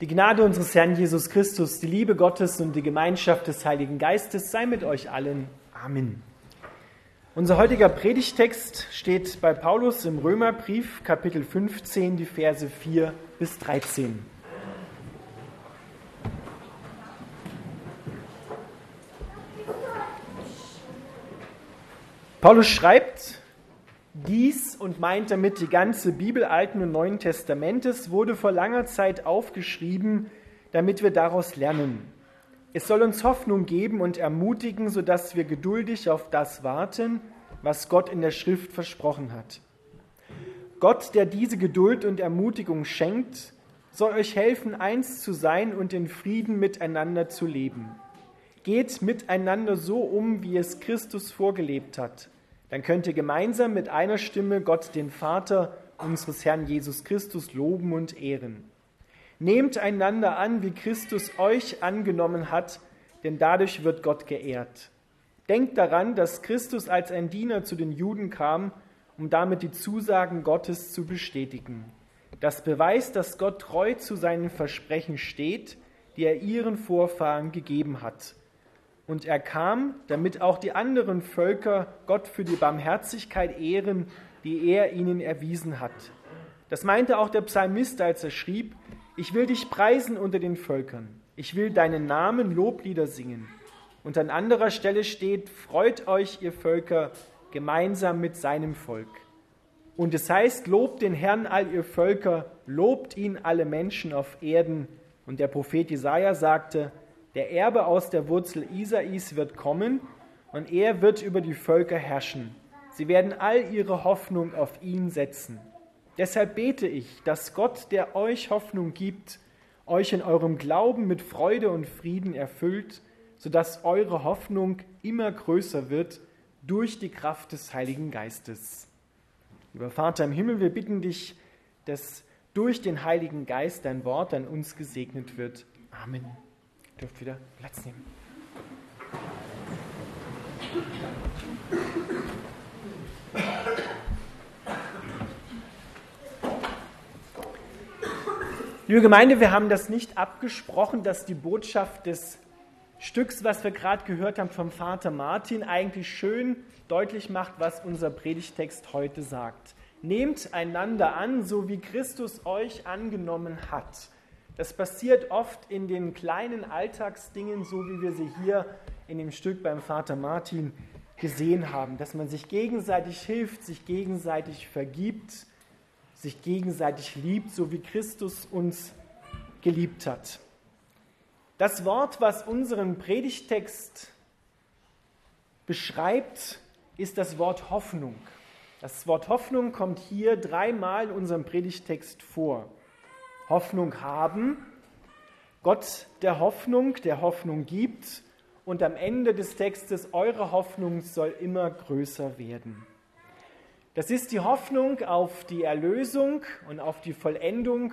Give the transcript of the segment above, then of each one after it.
Die Gnade unseres Herrn Jesus Christus, die Liebe Gottes und die Gemeinschaft des Heiligen Geistes sei mit euch allen. Amen. Unser heutiger Predigtext steht bei Paulus im Römerbrief, Kapitel 15, die Verse 4 bis 13. Paulus schreibt, dies und meint damit die ganze Bibel Alten und Neuen Testamentes wurde vor langer Zeit aufgeschrieben, damit wir daraus lernen. Es soll uns Hoffnung geben und ermutigen, sodass wir geduldig auf das warten, was Gott in der Schrift versprochen hat. Gott, der diese Geduld und Ermutigung schenkt, soll euch helfen, eins zu sein und in Frieden miteinander zu leben. Geht miteinander so um, wie es Christus vorgelebt hat dann könnt ihr gemeinsam mit einer Stimme Gott, den Vater unseres Herrn Jesus Christus, loben und ehren. Nehmt einander an, wie Christus euch angenommen hat, denn dadurch wird Gott geehrt. Denkt daran, dass Christus als ein Diener zu den Juden kam, um damit die Zusagen Gottes zu bestätigen. Das beweist, dass Gott treu zu seinen Versprechen steht, die er ihren Vorfahren gegeben hat. Und er kam, damit auch die anderen Völker Gott für die Barmherzigkeit ehren, die er ihnen erwiesen hat. Das meinte auch der Psalmist, als er schrieb, ich will dich preisen unter den Völkern, ich will deinen Namen Loblieder singen. Und an anderer Stelle steht, freut euch, ihr Völker, gemeinsam mit seinem Volk. Und es heißt, lobt den Herrn all ihr Völker, lobt ihn alle Menschen auf Erden. Und der Prophet Jesaja sagte, der Erbe aus der Wurzel Isais wird kommen und er wird über die Völker herrschen. Sie werden all ihre Hoffnung auf ihn setzen. Deshalb bete ich, dass Gott, der euch Hoffnung gibt, euch in eurem Glauben mit Freude und Frieden erfüllt, sodass eure Hoffnung immer größer wird durch die Kraft des Heiligen Geistes. Lieber Vater im Himmel, wir bitten dich, dass durch den Heiligen Geist dein Wort an uns gesegnet wird. Amen dürft wieder Platz nehmen. Liebe Gemeinde, wir haben das nicht abgesprochen, dass die Botschaft des Stücks, was wir gerade gehört haben vom Vater Martin, eigentlich schön deutlich macht, was unser Predigtext heute sagt. Nehmt einander an, so wie Christus euch angenommen hat. Das passiert oft in den kleinen Alltagsdingen, so wie wir sie hier in dem Stück beim Vater Martin gesehen haben, dass man sich gegenseitig hilft, sich gegenseitig vergibt, sich gegenseitig liebt, so wie Christus uns geliebt hat. Das Wort, was unseren Predigtext beschreibt, ist das Wort Hoffnung. Das Wort Hoffnung kommt hier dreimal in unserem Predigtext vor. Hoffnung haben, Gott der Hoffnung, der Hoffnung gibt und am Ende des Textes, eure Hoffnung soll immer größer werden. Das ist die Hoffnung auf die Erlösung und auf die Vollendung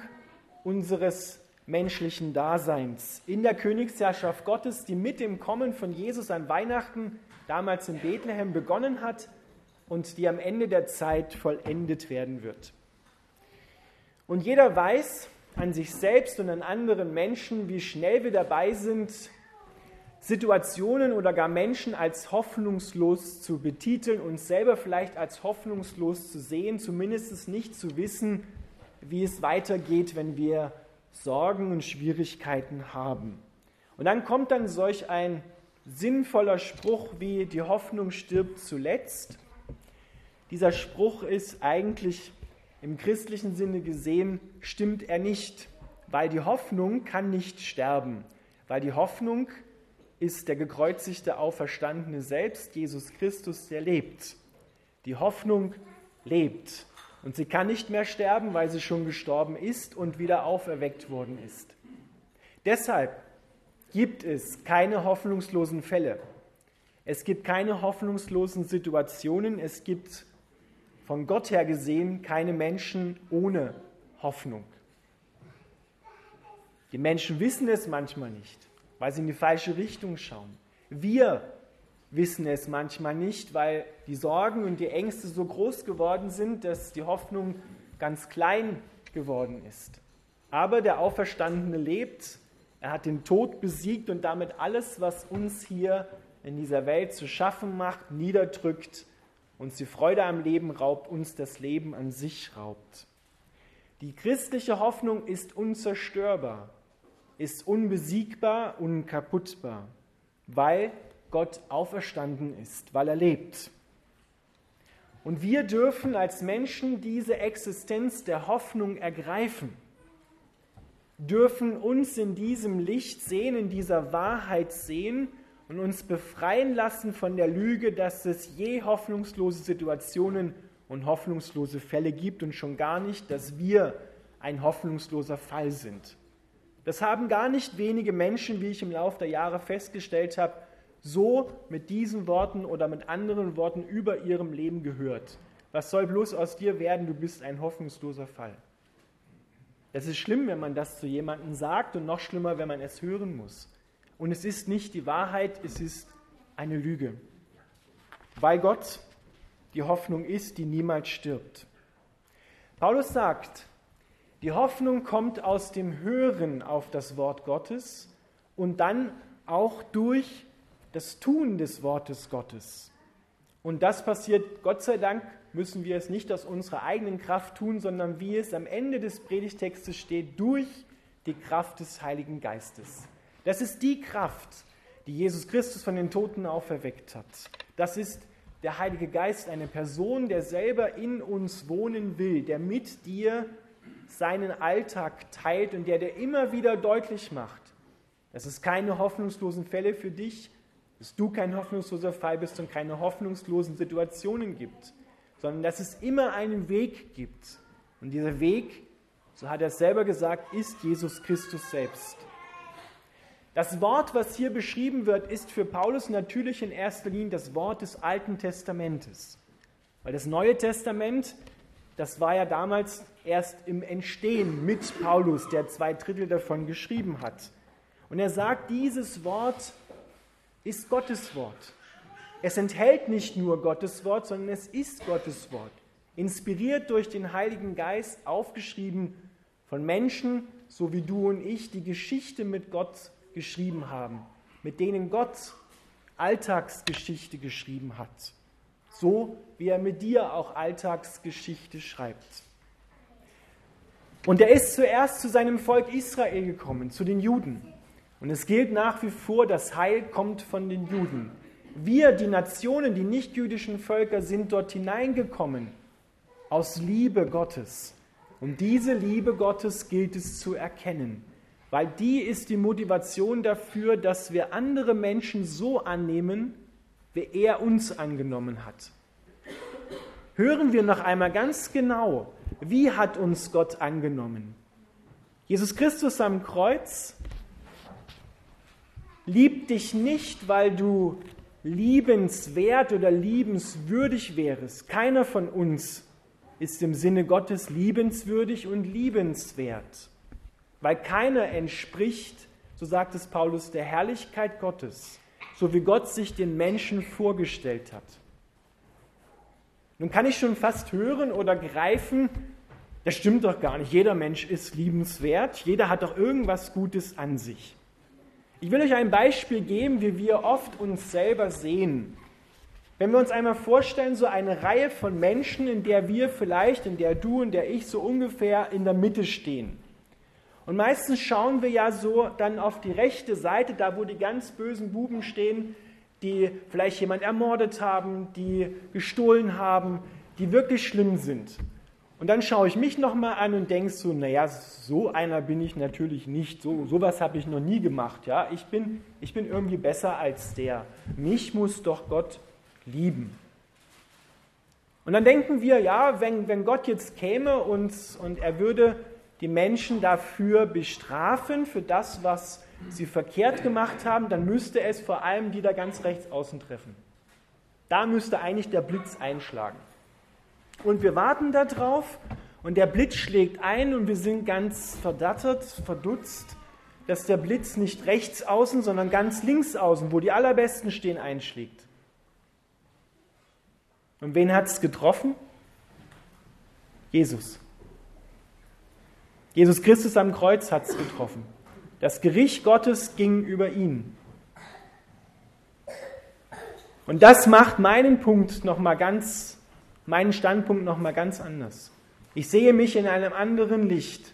unseres menschlichen Daseins in der Königsherrschaft Gottes, die mit dem Kommen von Jesus an Weihnachten damals in Bethlehem begonnen hat und die am Ende der Zeit vollendet werden wird. Und jeder weiß, an sich selbst und an anderen Menschen, wie schnell wir dabei sind, Situationen oder gar Menschen als hoffnungslos zu betiteln, uns selber vielleicht als hoffnungslos zu sehen, zumindest nicht zu wissen, wie es weitergeht, wenn wir Sorgen und Schwierigkeiten haben. Und dann kommt dann solch ein sinnvoller Spruch wie die Hoffnung stirbt zuletzt. Dieser Spruch ist eigentlich im christlichen Sinne gesehen stimmt er nicht, weil die Hoffnung kann nicht sterben, weil die Hoffnung ist der gekreuzigte Auferstandene selbst, Jesus Christus, der lebt. Die Hoffnung lebt und sie kann nicht mehr sterben, weil sie schon gestorben ist und wieder auferweckt worden ist. Deshalb gibt es keine hoffnungslosen Fälle. Es gibt keine hoffnungslosen Situationen. Es gibt von Gott her gesehen keine Menschen ohne Hoffnung. Die Menschen wissen es manchmal nicht, weil sie in die falsche Richtung schauen. Wir wissen es manchmal nicht, weil die Sorgen und die Ängste so groß geworden sind, dass die Hoffnung ganz klein geworden ist. Aber der Auferstandene lebt, er hat den Tod besiegt und damit alles, was uns hier in dieser Welt zu schaffen macht, niederdrückt, uns die Freude am Leben raubt, uns das Leben an sich raubt. Die christliche Hoffnung ist unzerstörbar, ist unbesiegbar, unkaputtbar, weil Gott auferstanden ist, weil er lebt. Und wir dürfen als Menschen diese Existenz der Hoffnung ergreifen, dürfen uns in diesem Licht sehen, in dieser Wahrheit sehen und uns befreien lassen von der Lüge, dass es je hoffnungslose Situationen und hoffnungslose Fälle gibt und schon gar nicht, dass wir ein hoffnungsloser Fall sind. Das haben gar nicht wenige Menschen, wie ich im Laufe der Jahre festgestellt habe, so mit diesen Worten oder mit anderen Worten über ihrem Leben gehört. Was soll bloß aus dir werden? Du bist ein hoffnungsloser Fall. Das ist schlimm, wenn man das zu jemandem sagt und noch schlimmer, wenn man es hören muss. Und es ist nicht die Wahrheit, es ist eine Lüge. Weil Gott die Hoffnung ist, die niemals stirbt. Paulus sagt, die Hoffnung kommt aus dem Hören auf das Wort Gottes und dann auch durch das Tun des Wortes Gottes. Und das passiert, Gott sei Dank, müssen wir es nicht aus unserer eigenen Kraft tun, sondern wie es am Ende des Predigtextes steht, durch die Kraft des Heiligen Geistes. Das ist die Kraft, die Jesus Christus von den Toten auferweckt hat. Das ist der Heilige Geist, eine Person, der selber in uns wohnen will, der mit dir seinen Alltag teilt und der dir immer wieder deutlich macht, dass es keine hoffnungslosen Fälle für dich dass du kein hoffnungsloser Fall bist und keine hoffnungslosen Situationen gibt, sondern dass es immer einen Weg gibt. Und dieser Weg, so hat er es selber gesagt, ist Jesus Christus selbst. Das Wort, was hier beschrieben wird, ist für Paulus natürlich in erster Linie das Wort des Alten Testamentes. Weil das Neue Testament, das war ja damals erst im Entstehen mit Paulus, der zwei Drittel davon geschrieben hat. Und er sagt, dieses Wort ist Gottes Wort. Es enthält nicht nur Gottes Wort, sondern es ist Gottes Wort. Inspiriert durch den Heiligen Geist, aufgeschrieben von Menschen, so wie du und ich, die Geschichte mit Gott geschrieben haben, mit denen Gott Alltagsgeschichte geschrieben hat. So wie er mit dir auch Alltagsgeschichte schreibt. Und er ist zuerst zu seinem Volk Israel gekommen, zu den Juden. Und es gilt nach wie vor, das Heil kommt von den Juden. Wir, die Nationen, die nichtjüdischen Völker, sind dort hineingekommen aus Liebe Gottes. Und diese Liebe Gottes gilt es zu erkennen, weil die ist die Motivation dafür, dass wir andere Menschen so annehmen, wie er uns angenommen hat. Hören wir noch einmal ganz genau, wie hat uns Gott angenommen? Jesus Christus am Kreuz liebt dich nicht, weil du liebenswert oder liebenswürdig wärest. Keiner von uns ist im Sinne Gottes liebenswürdig und liebenswert, weil keiner entspricht, so sagt es Paulus, der Herrlichkeit Gottes, so wie Gott sich den Menschen vorgestellt hat. Nun kann ich schon fast hören oder greifen, das stimmt doch gar nicht. Jeder Mensch ist liebenswert, jeder hat doch irgendwas Gutes an sich. Ich will euch ein Beispiel geben, wie wir oft uns selber sehen. Wenn wir uns einmal vorstellen, so eine Reihe von Menschen, in der wir vielleicht, in der du und der ich so ungefähr in der Mitte stehen. Und meistens schauen wir ja so dann auf die rechte Seite, da wo die ganz bösen Buben stehen, die vielleicht jemand ermordet haben, die gestohlen haben, die wirklich schlimm sind. Und dann schaue ich mich nochmal an und denke so, naja, so einer bin ich natürlich nicht, so sowas habe ich noch nie gemacht. Ja? Ich, bin, ich bin irgendwie besser als der. Mich muss doch Gott lieben. Und dann denken wir, ja, wenn, wenn Gott jetzt käme und, und er würde die Menschen dafür bestrafen, für das, was sie verkehrt gemacht haben, dann müsste es vor allem die da ganz rechts außen treffen. Da müsste eigentlich der Blitz einschlagen. Und wir warten darauf und der Blitz schlägt ein und wir sind ganz verdattert, verdutzt, dass der Blitz nicht rechts außen, sondern ganz links außen, wo die allerbesten stehen, einschlägt. Und wen hat es getroffen? Jesus. Jesus Christus am Kreuz hat es getroffen. Das Gericht Gottes ging über ihn. Und das macht meinen Punkt noch mal ganz, meinen Standpunkt noch mal ganz anders. Ich sehe mich in einem anderen Licht.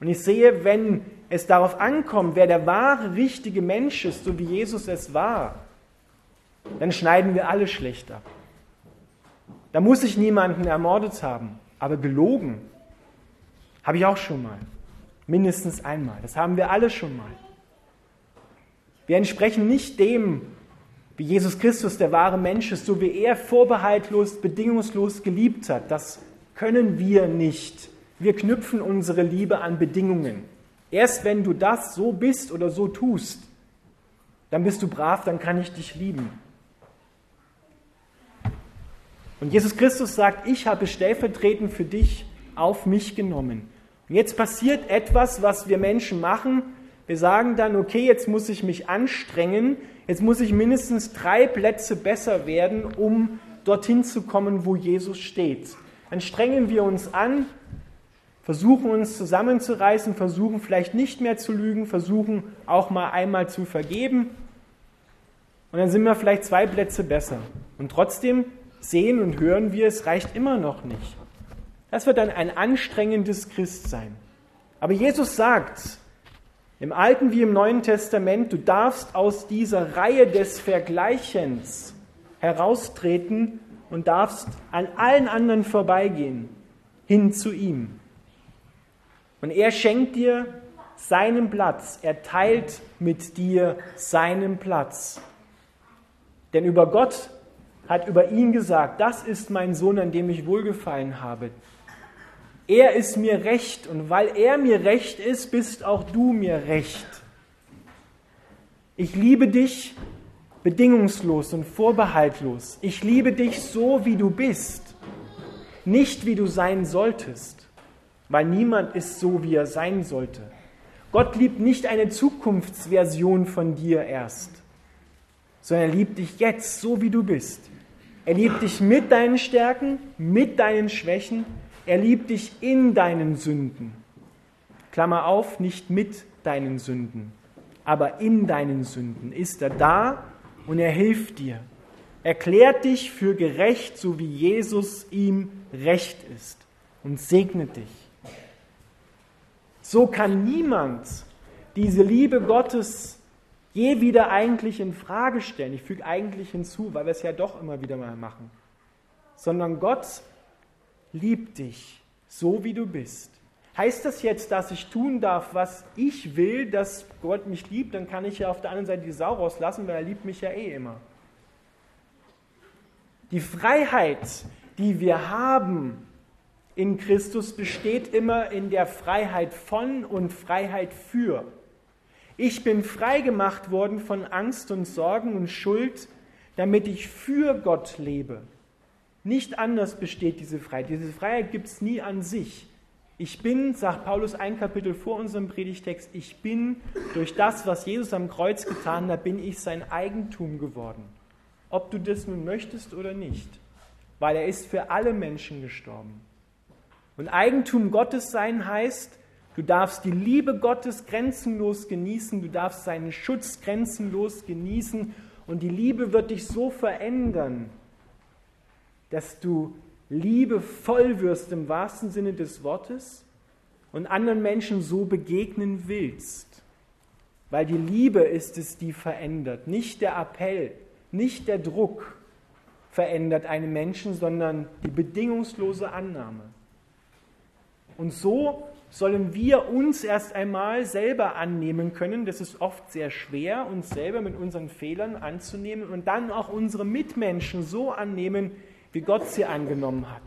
Und ich sehe, wenn es darauf ankommt, wer der wahre, richtige Mensch ist, so wie Jesus es war, dann schneiden wir alle schlecht ab. Da muss ich niemanden ermordet haben, aber gelogen habe ich auch schon mal. Mindestens einmal. Das haben wir alle schon mal. Wir entsprechen nicht dem, wie Jesus Christus der wahre Mensch ist, so wie er vorbehaltlos, bedingungslos geliebt hat. Das können wir nicht. Wir knüpfen unsere Liebe an Bedingungen. Erst wenn du das so bist oder so tust, dann bist du brav, dann kann ich dich lieben. Und Jesus Christus sagt, ich habe stellvertretend für dich auf mich genommen. Und jetzt passiert etwas, was wir Menschen machen. Wir sagen dann, okay, jetzt muss ich mich anstrengen, jetzt muss ich mindestens drei Plätze besser werden, um dorthin zu kommen, wo Jesus steht. Dann strengen wir uns an, versuchen uns zusammenzureißen, versuchen vielleicht nicht mehr zu lügen, versuchen auch mal einmal zu vergeben. Und dann sind wir vielleicht zwei Plätze besser. Und trotzdem sehen und hören wir, es reicht immer noch nicht. Das wird dann ein anstrengendes Christsein. Aber Jesus sagt, im Alten wie im Neuen Testament, du darfst aus dieser Reihe des Vergleichens heraustreten und darfst an allen anderen vorbeigehen, hin zu ihm. Und er schenkt dir seinen Platz, er teilt mit dir seinen Platz. Denn über Gott hat über ihn gesagt, das ist mein Sohn, an dem ich wohlgefallen habe. Er ist mir recht und weil er mir recht ist, bist auch du mir recht. Ich liebe dich bedingungslos und vorbehaltlos. Ich liebe dich so, wie du bist, nicht wie du sein solltest, weil niemand ist so, wie er sein sollte. Gott liebt nicht eine Zukunftsversion von dir erst, sondern er liebt dich jetzt, so wie du bist. Er liebt dich mit deinen Stärken, mit deinen Schwächen. Er liebt dich in deinen Sünden. Klammer auf, nicht mit deinen Sünden, aber in deinen Sünden ist er da und er hilft dir. Erklärt dich für gerecht, so wie Jesus ihm recht ist und segnet dich. So kann niemand diese Liebe Gottes je wieder eigentlich in Frage stellen. Ich füge eigentlich hinzu, weil wir es ja doch immer wieder mal machen. Sondern Gott liebt dich so, wie du bist. Heißt das jetzt, dass ich tun darf, was ich will, dass Gott mich liebt? Dann kann ich ja auf der anderen Seite die Sau rauslassen, weil er liebt mich ja eh immer. Die Freiheit, die wir haben in Christus, besteht immer in der Freiheit von und Freiheit für. Ich bin frei gemacht worden von Angst und Sorgen und Schuld, damit ich für Gott lebe. Nicht anders besteht diese Freiheit. Diese Freiheit gibt es nie an sich. Ich bin, sagt Paulus ein Kapitel vor unserem Predigtext, ich bin durch das, was Jesus am Kreuz getan hat, bin ich sein Eigentum geworden. Ob du das nun möchtest oder nicht. Weil er ist für alle Menschen gestorben. Und Eigentum Gottes sein heißt, Du darfst die Liebe Gottes grenzenlos genießen, du darfst seinen Schutz grenzenlos genießen und die Liebe wird dich so verändern, dass du liebevoll wirst im wahrsten Sinne des Wortes und anderen Menschen so begegnen willst. Weil die Liebe ist es, die verändert, nicht der Appell, nicht der Druck verändert einen Menschen, sondern die bedingungslose Annahme. Und so sollen wir uns erst einmal selber annehmen können. Das ist oft sehr schwer, uns selber mit unseren Fehlern anzunehmen und dann auch unsere Mitmenschen so annehmen, wie Gott sie angenommen hat.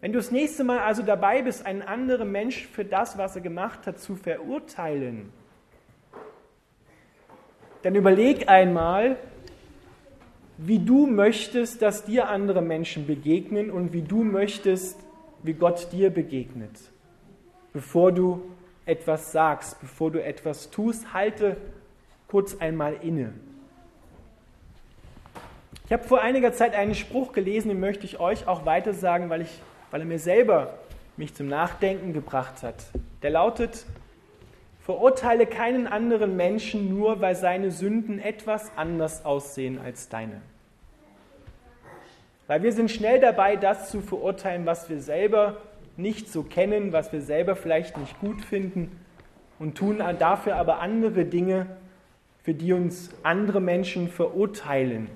Wenn du das nächste Mal also dabei bist, einen anderen Mensch für das, was er gemacht hat, zu verurteilen, dann überleg einmal, wie du möchtest, dass dir andere Menschen begegnen und wie du möchtest, wie Gott dir begegnet bevor du etwas sagst, bevor du etwas tust, halte kurz einmal inne. Ich habe vor einiger Zeit einen Spruch gelesen, den möchte ich euch auch weiter sagen, weil, ich, weil er mir selber mich zum Nachdenken gebracht hat. Der lautet, verurteile keinen anderen Menschen nur, weil seine Sünden etwas anders aussehen als deine. Weil wir sind schnell dabei, das zu verurteilen, was wir selber nicht so kennen, was wir selber vielleicht nicht gut finden und tun dafür aber andere Dinge, für die uns andere Menschen verurteilen.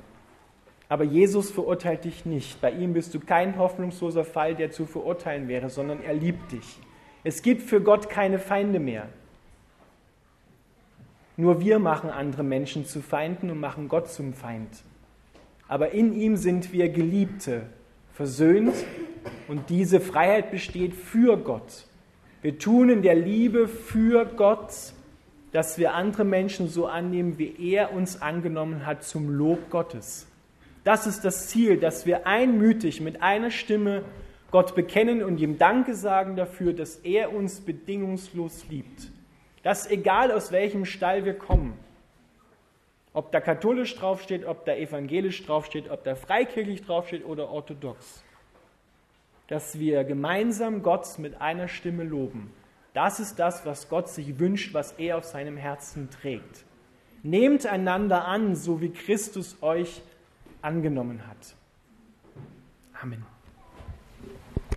Aber Jesus verurteilt dich nicht. Bei ihm bist du kein hoffnungsloser Fall, der zu verurteilen wäre, sondern er liebt dich. Es gibt für Gott keine Feinde mehr. Nur wir machen andere Menschen zu Feinden und machen Gott zum Feind. Aber in ihm sind wir Geliebte, versöhnt und diese Freiheit besteht für Gott. Wir tun in der Liebe für Gott, dass wir andere Menschen so annehmen, wie er uns angenommen hat, zum Lob Gottes. Das ist das Ziel, dass wir einmütig mit einer Stimme Gott bekennen und ihm Danke sagen dafür, dass er uns bedingungslos liebt. Das egal aus welchem Stall wir kommen. Ob da katholisch draufsteht, ob da evangelisch draufsteht, ob da freikirchlich draufsteht oder orthodox. Dass wir gemeinsam Gott mit einer Stimme loben. Das ist das, was Gott sich wünscht, was er auf seinem Herzen trägt. Nehmt einander an, so wie Christus euch angenommen hat. Amen.